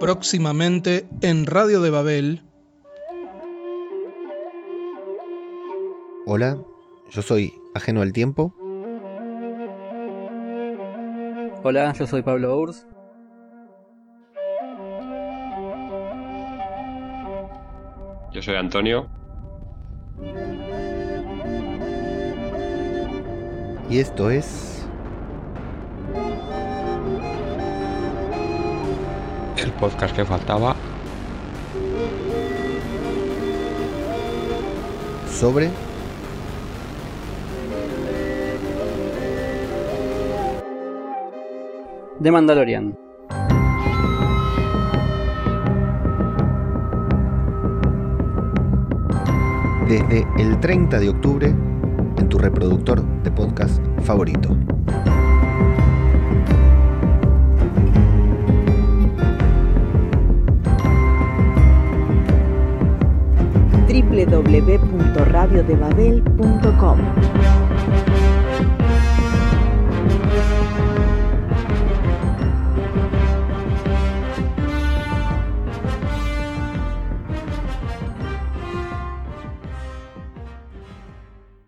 Próximamente en Radio de Babel. Hola, yo soy Ajeno al Tiempo. Hola, yo soy Pablo Urs. Yo soy Antonio. Y esto es... El podcast que faltaba. Sobre... The Mandalorian. Desde el 30 de octubre en tu reproductor de podcast favorito. www.radiodebabel.com